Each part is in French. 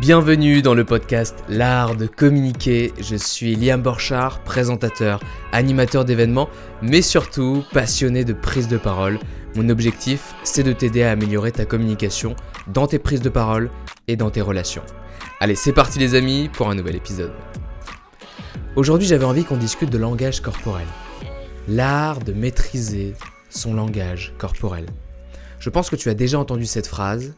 Bienvenue dans le podcast L'art de communiquer. Je suis Liam Borchard, présentateur, animateur d'événements, mais surtout passionné de prise de parole. Mon objectif, c'est de t'aider à améliorer ta communication dans tes prises de parole et dans tes relations. Allez, c'est parti les amis pour un nouvel épisode. Aujourd'hui, j'avais envie qu'on discute de langage corporel. L'art de maîtriser son langage corporel. Je pense que tu as déjà entendu cette phrase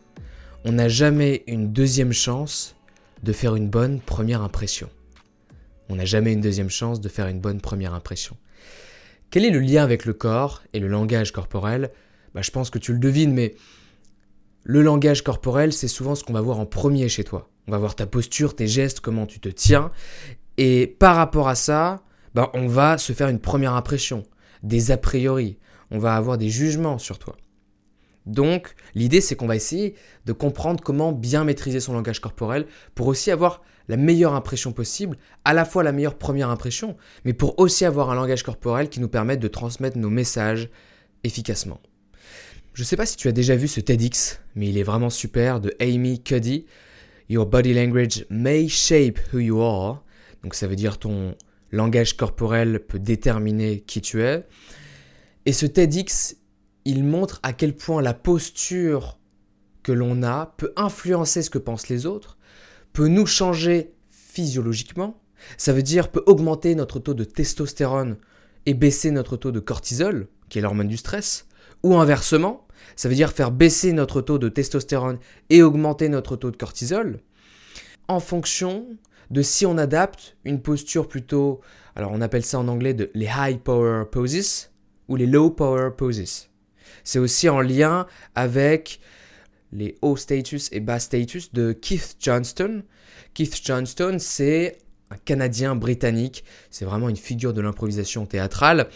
on n'a jamais une deuxième chance de faire une bonne première impression. On n'a jamais une deuxième chance de faire une bonne première impression. Quel est le lien avec le corps et le langage corporel? Bah, Je pense que tu le devines, mais le langage corporel, c'est souvent ce qu'on va voir en premier chez toi. On va voir ta posture, tes gestes, comment tu te tiens. Et par rapport à ça, bah, on va se faire une première impression, des a priori. On va avoir des jugements sur toi. Donc, l'idée, c'est qu'on va essayer de comprendre comment bien maîtriser son langage corporel pour aussi avoir la meilleure impression possible, à la fois la meilleure première impression, mais pour aussi avoir un langage corporel qui nous permette de transmettre nos messages efficacement. Je ne sais pas si tu as déjà vu ce TEDx, mais il est vraiment super, de Amy Cuddy. Your body language may shape who you are. Donc ça veut dire ton langage corporel peut déterminer qui tu es. Et ce TEDx, il montre à quel point la posture que l'on a peut influencer ce que pensent les autres, peut nous changer physiologiquement, ça veut dire peut augmenter notre taux de testostérone et baisser notre taux de cortisol, qui est l'hormone du stress, ou inversement, ça veut dire faire baisser notre taux de testostérone et augmenter notre taux de cortisol, en fonction de si on adapte une posture plutôt, alors on appelle ça en anglais de les high power poses ou les low power poses. C'est aussi en lien avec les hauts status et bas status de Keith Johnston. Keith Johnston, c'est un Canadien britannique, c'est vraiment une figure de l'improvisation théâtrale.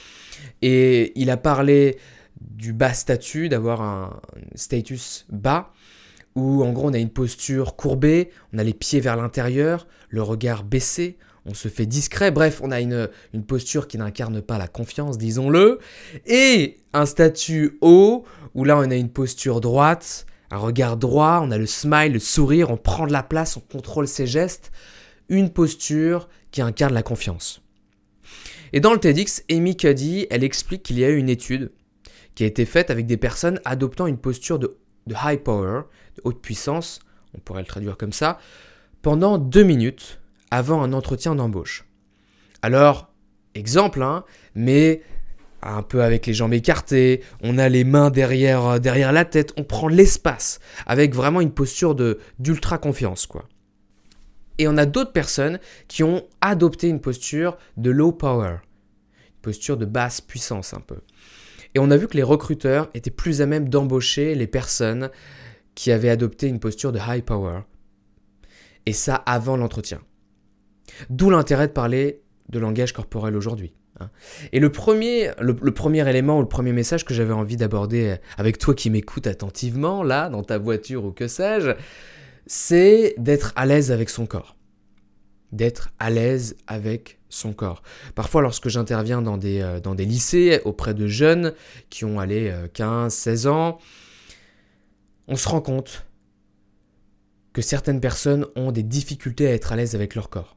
Et il a parlé du bas statut, d'avoir un status bas, où en gros on a une posture courbée, on a les pieds vers l'intérieur, le regard baissé, on se fait discret, bref, on a une, posture qui n'incarne pas la confiance, disons-le, et un statut haut, où là on a une posture droite, un regard droit, on a le smile, le sourire, on prend de la place, on contrôle ses gestes, une posture qui incarne la confiance. Et dans le TEDx, Amy Cuddy, elle explique qu'il y a eu une étude qui a été faite avec des personnes adoptant une posture de, de high power, de haute puissance, on pourrait le traduire comme ça, pendant deux minutes avant un entretien d'embauche. Alors, exemple, hein, mais un peu avec les jambes écartées, on a les mains derrière, euh, derrière la tête, on prend l'espace, avec vraiment une posture d'ultra confiance, quoi. Et on a d'autres personnes qui ont adopté une posture de low power, une posture de basse puissance un peu. Et on a vu que les recruteurs étaient plus à même d'embaucher les personnes qui avaient adopté une posture de high power. Et ça avant l'entretien. D'où l'intérêt de parler de langage corporel aujourd'hui. Hein. Et le premier, le, premier élément ou le premier message que j'avais envie d'aborder avec toi qui m'écoutes attentivement, là, dans ta voiture ou que sais-je, c'est d'être à l'aise avec son corps. D'être à l'aise avec son corps. Parfois, lorsque j'interviens dans des, euh, dans des lycées auprès de jeunes qui ont allé 15, 16 ans, on se rend compte que certaines personnes ont des difficultés à être à l'aise avec leur corps.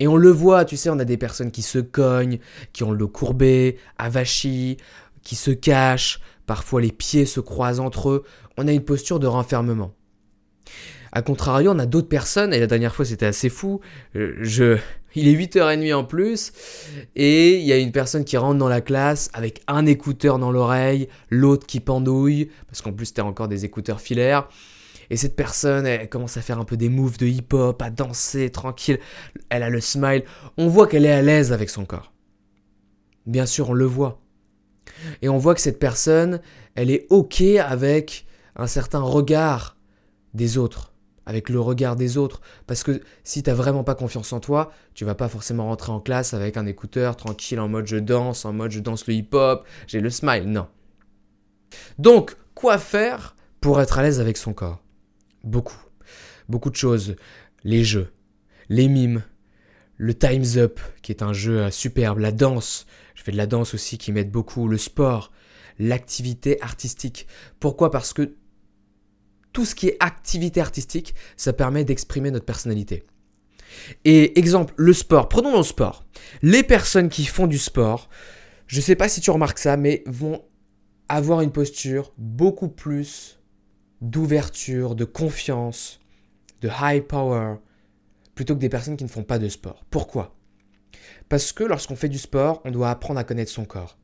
Et on le voit, tu sais, on a des personnes qui se cognent, qui ont le dos courbé, avachi, qui se cachent, parfois les pieds se croisent entre eux. On a une posture de renfermement. A contrario, on a d'autres personnes, et la dernière fois c'était assez fou, euh, je, il est 8h30 en plus, et il y a une personne qui rentre dans la classe avec un écouteur dans l'oreille, l'autre qui pendouille, parce qu'en plus c'était encore des écouteurs filaires, et cette personne, elle commence à faire un peu des moves de hip-hop, à danser tranquille. Elle a le smile. On voit qu'elle est à l'aise avec son corps. Bien sûr, on le voit. Et on voit que cette personne, elle est OK avec un certain regard des autres, avec le regard des autres. Parce que si tu n'as vraiment pas confiance en toi, tu vas pas forcément rentrer en classe avec un écouteur tranquille en mode je danse, en mode je danse le hip-hop, j'ai le smile. Non. Donc, quoi faire pour être à l'aise avec son corps? Beaucoup. Beaucoup de choses. Les jeux, les mimes, le Time's Up, qui est un jeu euh, superbe, la danse, je fais de la danse aussi qui m'aide beaucoup, le sport, l'activité artistique. Pourquoi? Parce que tout ce qui est activité artistique, ça permet d'exprimer notre personnalité. Et exemple, le sport. Prenons le sport. Les personnes qui font du sport, je ne sais pas si tu remarques ça, mais vont avoir une posture beaucoup plus d'ouverture, de confiance, de high power, plutôt que des personnes qui ne font pas de sport. Pourquoi? Parce que lorsqu'on fait du sport, on doit apprendre à connaître son corps.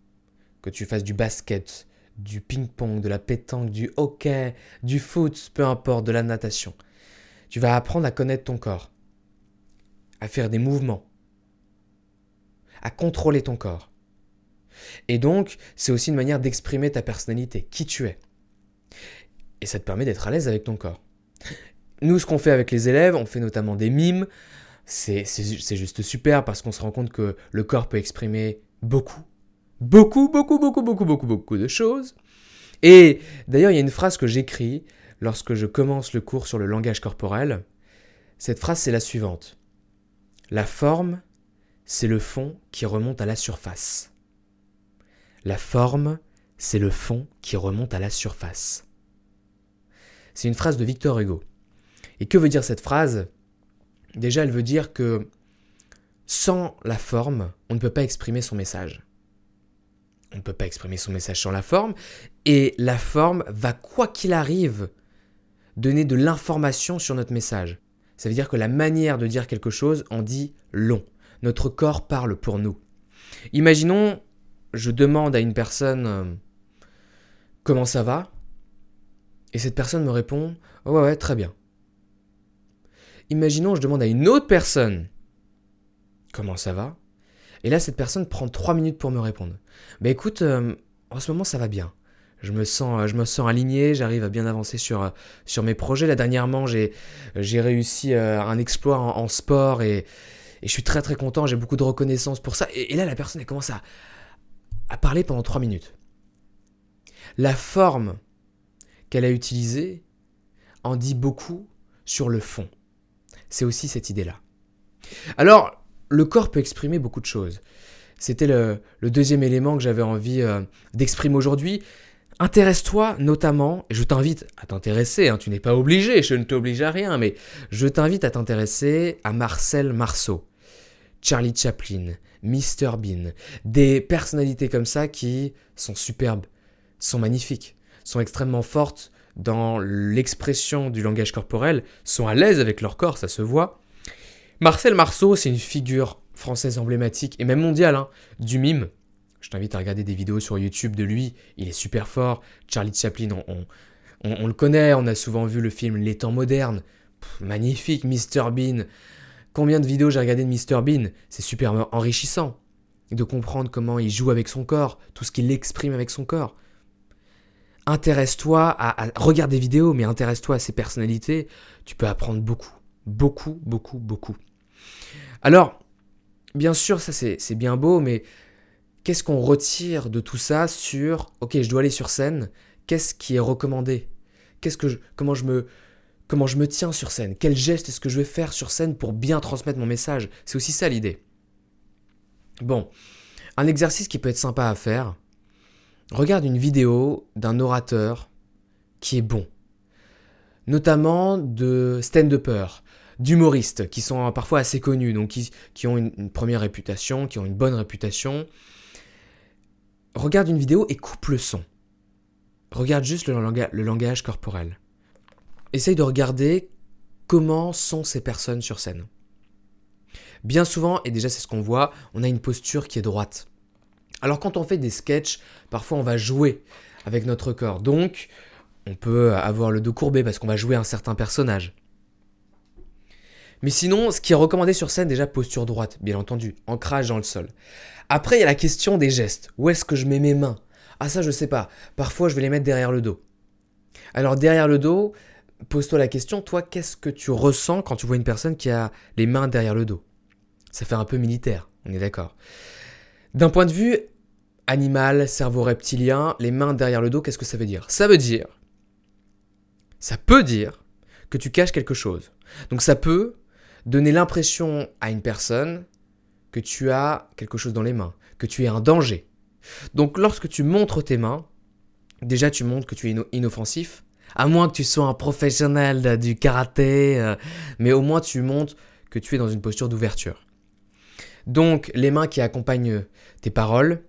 Que tu fasses du basket, du ping-pong, de la pétanque, du hockey, du foot, peu importe, de la natation. Tu vas apprendre à connaître ton corps, à faire des mouvements, à contrôler ton corps. Et donc, c'est aussi une manière d'exprimer ta personnalité, qui tu es. Et ça te permet d'être à l'aise avec ton corps. Nous, ce qu'on fait avec les élèves, on fait notamment des mimes. C'est juste super parce qu'on se rend compte que le corps peut exprimer beaucoup, beaucoup, beaucoup, beaucoup, beaucoup, beaucoup, beaucoup de choses. Et d'ailleurs, il y a une phrase que j'écris lorsque je commence le cours sur le langage corporel. Cette phrase, c'est la suivante. La forme, c'est le fond qui remonte à la surface. La forme, c'est le fond qui remonte à la surface. C'est une phrase de Victor Hugo. Et que veut dire cette phrase? Déjà, elle veut dire que sans la forme, on ne peut pas exprimer son message. On ne peut pas exprimer son message sans la forme. Et la forme va, quoi qu'il arrive, donner de l'information sur notre message. Ça veut dire que la manière de dire quelque chose en dit long. Notre corps parle pour nous. Imaginons, je demande à une personne euh, comment ça va? Et cette personne me répond ouais, ouais, très bien. Imaginons, je demande à une autre personne comment ça va? Et là, cette personne prend trois minutes pour me répondre. Bah écoute, euh, en ce moment, ça va bien. Je me sens, euh, je me sens aligné, j'arrive à bien avancer sur, euh, mes projets. Là, dernièrement, j'ai, j'ai réussi un exploit en, sport et, je suis très très content. J'ai beaucoup de reconnaissance pour ça. Et, là, la personne, elle commence à, à parler pendant trois minutes. La forme qu'elle a utilisée en dit beaucoup sur le fond. C'est aussi cette idée-là. Alors, le corps peut exprimer beaucoup de choses. C'était le, deuxième élément que j'avais envie euh, d'exprimer aujourd'hui. Intéresse-toi notamment, et je t'invite à t'intéresser, hein, tu n'es pas obligé, je ne t'oblige à rien, mais je t'invite à t'intéresser à Marcel Marceau, Charlie Chaplin, Mr Bean, des personnalités comme ça qui sont superbes, sont magnifiques, sont extrêmement fortes dans l'expression du langage corporel, sont à l'aise avec leur corps, ça se voit. Marcel Marceau, c'est une figure française emblématique et même mondiale hein, du mime. Je t'invite à regarder des vidéos sur YouTube de lui, il est super fort. Charlie Chaplin, on, le connaît, on a souvent vu le film Les temps modernes. magnifique, Mr Bean. Combien de vidéos j'ai regardé de Mr Bean? C'est super enrichissant de comprendre comment il joue avec son corps, tout ce qu'il exprime avec son corps intéresse-toi à, regarder des vidéos, mais intéresse-toi à ses personnalités, tu peux apprendre beaucoup, beaucoup, beaucoup, beaucoup. Alors, bien sûr, ça c'est bien beau, mais qu'est-ce qu'on retire de tout ça sur, ok, je dois aller sur scène, qu'est-ce qui est recommandé? Qu'est-ce que comment je me comment je me tiens sur scène? Quel geste est-ce que je vais faire sur scène pour bien transmettre mon message? C'est aussi ça l'idée. Bon, un exercice qui peut être sympa à faire, regarde une vidéo d'un orateur qui est bon, notamment de stand-uppers, d'humoristes qui sont parfois assez connus, donc qui, ont une, première réputation, qui ont une bonne réputation. Regarde une vidéo et coupe le son. Regarde juste le, le langage corporel. Essaye de regarder comment sont ces personnes sur scène. Bien souvent, et déjà c'est ce qu'on voit, on a une posture qui est droite. Alors quand on fait des sketchs, parfois on va jouer avec notre corps. Donc on peut avoir le dos courbé parce qu'on va jouer un certain personnage. Mais sinon, ce qui est recommandé sur scène, déjà posture droite, bien entendu, ancrage dans le sol. Après, il y a la question des gestes. Où est-ce que je mets mes mains? Ah ça, je sais pas. Parfois, je vais les mettre derrière le dos. Alors derrière le dos, pose-toi la question, toi, qu'est-ce que tu ressens quand tu vois une personne qui a les mains derrière le dos? Ça fait un peu militaire, on est d'accord. D'un point de vue animal, cerveau reptilien, les mains derrière le dos, qu'est-ce que ça veut dire? Ça veut dire, ça peut dire que tu caches quelque chose. Donc ça peut donner l'impression à une personne que tu as quelque chose dans les mains, que tu es un danger. Donc lorsque tu montres tes mains, déjà tu montres que tu es inoffensif, À moins que tu sois un professionnel du karaté, euh, mais au moins tu montres que tu es dans une posture d'ouverture. Donc les mains qui accompagnent tes paroles,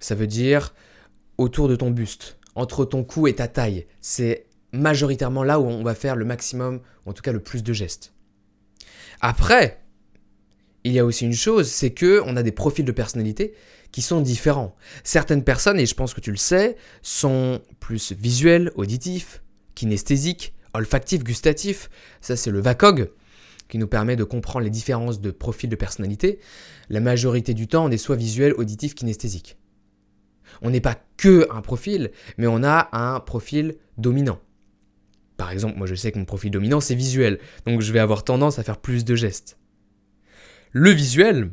ça veut dire autour de ton buste, entre ton cou et ta taille. C'est majoritairement là où on va faire le maximum, ou en tout cas le plus de gestes. Après, il y a aussi une chose, c'est que on a des profils de personnalité qui sont différents. Certaines personnes, et je pense que tu le sais, sont plus visuels, auditifs, kinesthésiques, olfactifs, gustatifs. Ça, c'est le VACOG qui nous permet de comprendre les différences de profils de personnalité. La majorité du temps, on est soit visuel, auditif, kinesthésique. On n'est pas que un profil, mais on a un profil dominant. Par exemple, moi je sais que mon profil dominant c'est visuel, donc je vais avoir tendance à faire plus de gestes. Le visuel,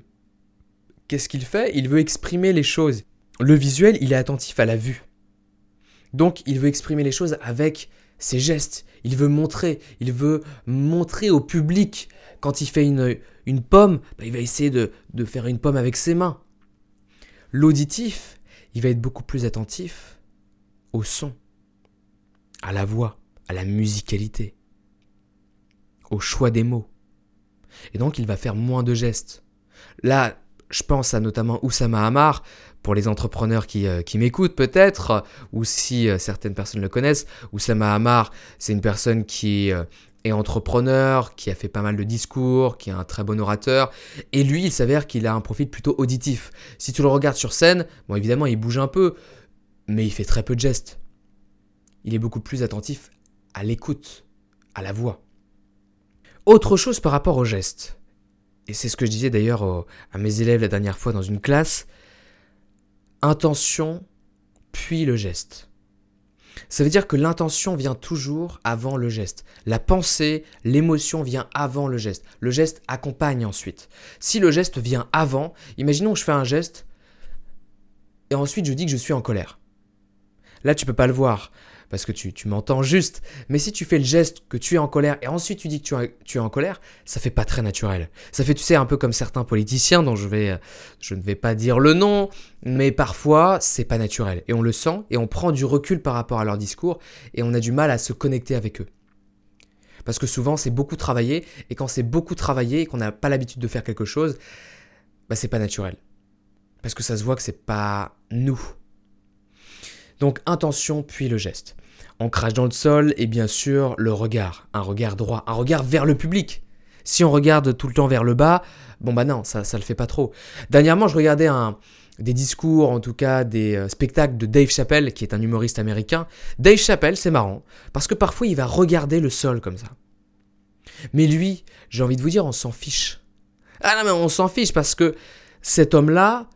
qu'est-ce qu'il fait? Il veut exprimer les choses. Le visuel, il est attentif à la vue. Donc il veut exprimer les choses avec ses gestes. Il veut montrer, il veut montrer au public. Quand il fait une, une pomme, bah, il va essayer de, de faire une pomme avec ses mains. L'auditif, il va être beaucoup plus attentif au son, à la voix, à la musicalité, au choix des mots. Et donc il va faire moins de gestes. Là, je pense à notamment Oussama Hamar, pour les entrepreneurs qui, euh, m'écoutent peut-être, ou si euh, certaines personnes le connaissent. Oussama Hamar, c'est une personne qui euh, est entrepreneur, qui a fait pas mal de discours, qui est un très bon orateur. Et lui, il s'avère qu'il a un profil plutôt auditif. Si tu le regardes sur scène, bon évidemment, il bouge un peu, mais il fait très peu de gestes. Il est beaucoup plus attentif à l'écoute, à la voix. Autre chose par rapport au geste, et c'est ce que je disais d'ailleurs à mes élèves la dernière fois dans une classe, intention puis le geste. Ça veut dire que l'intention vient toujours avant le geste. La pensée, l'émotion vient avant le geste. Le geste accompagne ensuite. Si le geste vient avant, imaginons que je fais un geste et ensuite je dis que je suis en colère. Là, tu peux pas le voir parce que tu, m'entends juste. Mais si tu fais le geste que tu es en colère et ensuite tu dis que tu, es, en colère, ça fait pas très naturel. Ça fait, tu sais, un peu comme certains politiciens dont je vais, je ne vais pas dire le nom, mais parfois c'est pas naturel et on le sent et on prend du recul par rapport à leur discours et on a du mal à se connecter avec eux. Parce que souvent c'est beaucoup travaillé et quand c'est beaucoup travaillé et qu'on n'a pas l'habitude de faire quelque chose, bah c'est pas naturel. Parce que ça se voit que c'est pas nous. Donc intention puis le geste. On crache dans le sol et bien sûr le regard, un regard droit, un regard vers le public. Si on regarde tout le temps vers le bas, bon bah non, ça ça le fait pas trop. Dernièrement, je regardais un, des discours, en tout cas des euh, spectacles de Dave Chappelle, qui est un humoriste américain. Dave Chappelle, c'est marrant, parce que parfois il va regarder le sol comme ça. Mais lui, j'ai envie de vous dire, on s'en fiche. Ah non, mais on s'en fiche parce que cet homme-là,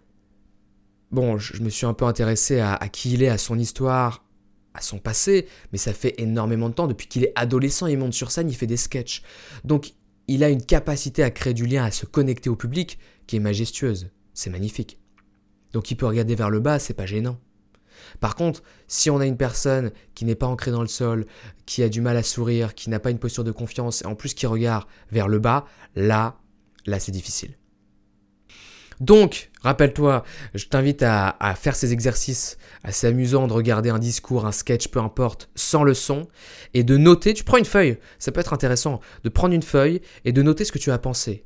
bon, je, me suis un peu intéressé à, qui il est, à son histoire, à son passé, mais ça fait énormément de temps. Depuis qu'il est adolescent, il monte sur scène, il fait des sketchs. Donc, il a une capacité à créer du lien, à se connecter au public qui est majestueuse. C'est magnifique. Donc, il peut regarder vers le bas, c'est pas gênant. Par contre, si on a une personne qui n'est pas ancrée dans le sol, qui a du mal à sourire, qui n'a pas une posture de confiance, et en plus qui regarde vers le bas, là, là c'est difficile. Donc, rappelle-toi, je t'invite à, faire ces exercices assez amusants de regarder un discours, un sketch, peu importe, sans le son, et de noter, tu prends une feuille, ça peut être intéressant, de prendre une feuille et de noter ce que tu as pensé.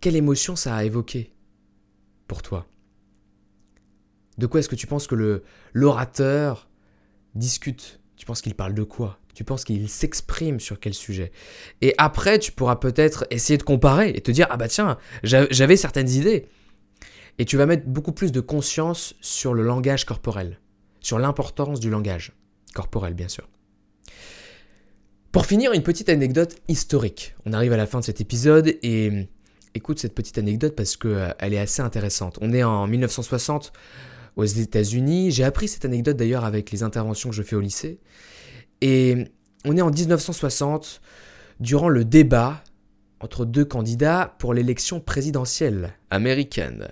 Quelle émotion ça a évoqué pour toi? De quoi est-ce que tu penses que l'orateur discute? Tu penses qu'il parle de quoi? Tu penses qu'il s'exprime sur quel sujet? Et après, tu pourras peut-être essayer de comparer et te dire, ah bah tiens, j'avais certaines idées. Et tu vas mettre beaucoup plus de conscience sur le langage corporel, sur l'importance du langage corporel, bien sûr. Pour finir, une petite anecdote historique. On arrive à la fin de cet épisode et écoute cette petite anecdote parce qu'elle euh, est assez intéressante. On est en 1960 aux États-Unis. J'ai appris cette anecdote d'ailleurs avec les interventions que je fais au lycée. Et on est en 1960, durant le débat entre deux candidats pour l'élection présidentielle américaine,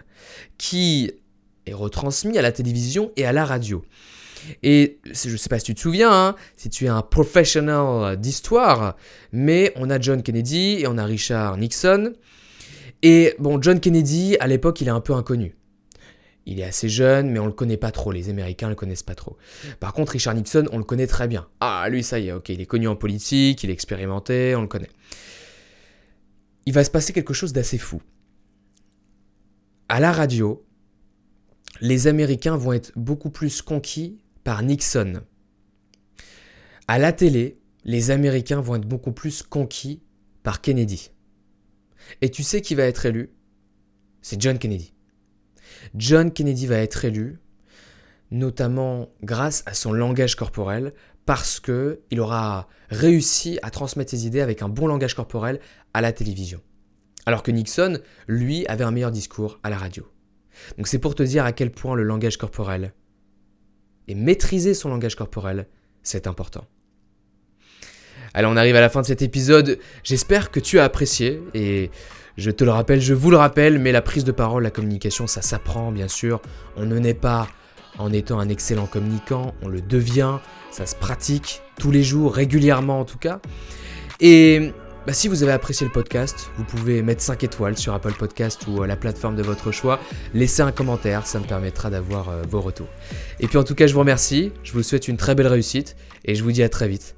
qui est retransmis à la télévision et à la radio. Et je ne sais pas si tu te souviens, hein, si tu es un professionnel d'histoire, mais on a John Kennedy et on a Richard Nixon. Et bon, John Kennedy, à l'époque, il est un peu inconnu. Il est assez jeune, mais on le connaît pas trop. Les Américains le connaissent pas trop. Par contre, Richard Nixon, on le connaît très bien. Ah, lui, ça y est, ok, il est connu en politique, il est expérimenté, on le connaît. Il va se passer quelque chose d'assez fou. À la radio, les Américains vont être beaucoup plus conquis par Nixon. À la télé, les Américains vont être beaucoup plus conquis par Kennedy. Et tu sais qui va être élu? C'est John Kennedy. John Kennedy va être élu notamment grâce à son langage corporel parce que il aura réussi à transmettre ses idées avec un bon langage corporel à la télévision. Alors que Nixon, lui, avait un meilleur discours à la radio. Donc c'est pour te dire à quel point le langage corporel et maîtriser son langage corporel, c'est important. Allez, on arrive à la fin de cet épisode. J'espère que tu as apprécié et je te le rappelle, je vous le rappelle, mais la prise de parole, la communication, ça s'apprend bien sûr. On ne naît pas en étant un excellent communicant, on le devient, ça se pratique tous les jours, régulièrement en tout cas. Et bah, si vous avez apprécié le podcast, vous pouvez mettre 5 étoiles sur Apple Podcast ou la plateforme de votre choix, laisser un commentaire, ça me permettra d'avoir euh, vos retours. Et puis en tout cas, je vous remercie, je vous souhaite une très belle réussite et je vous dis à très vite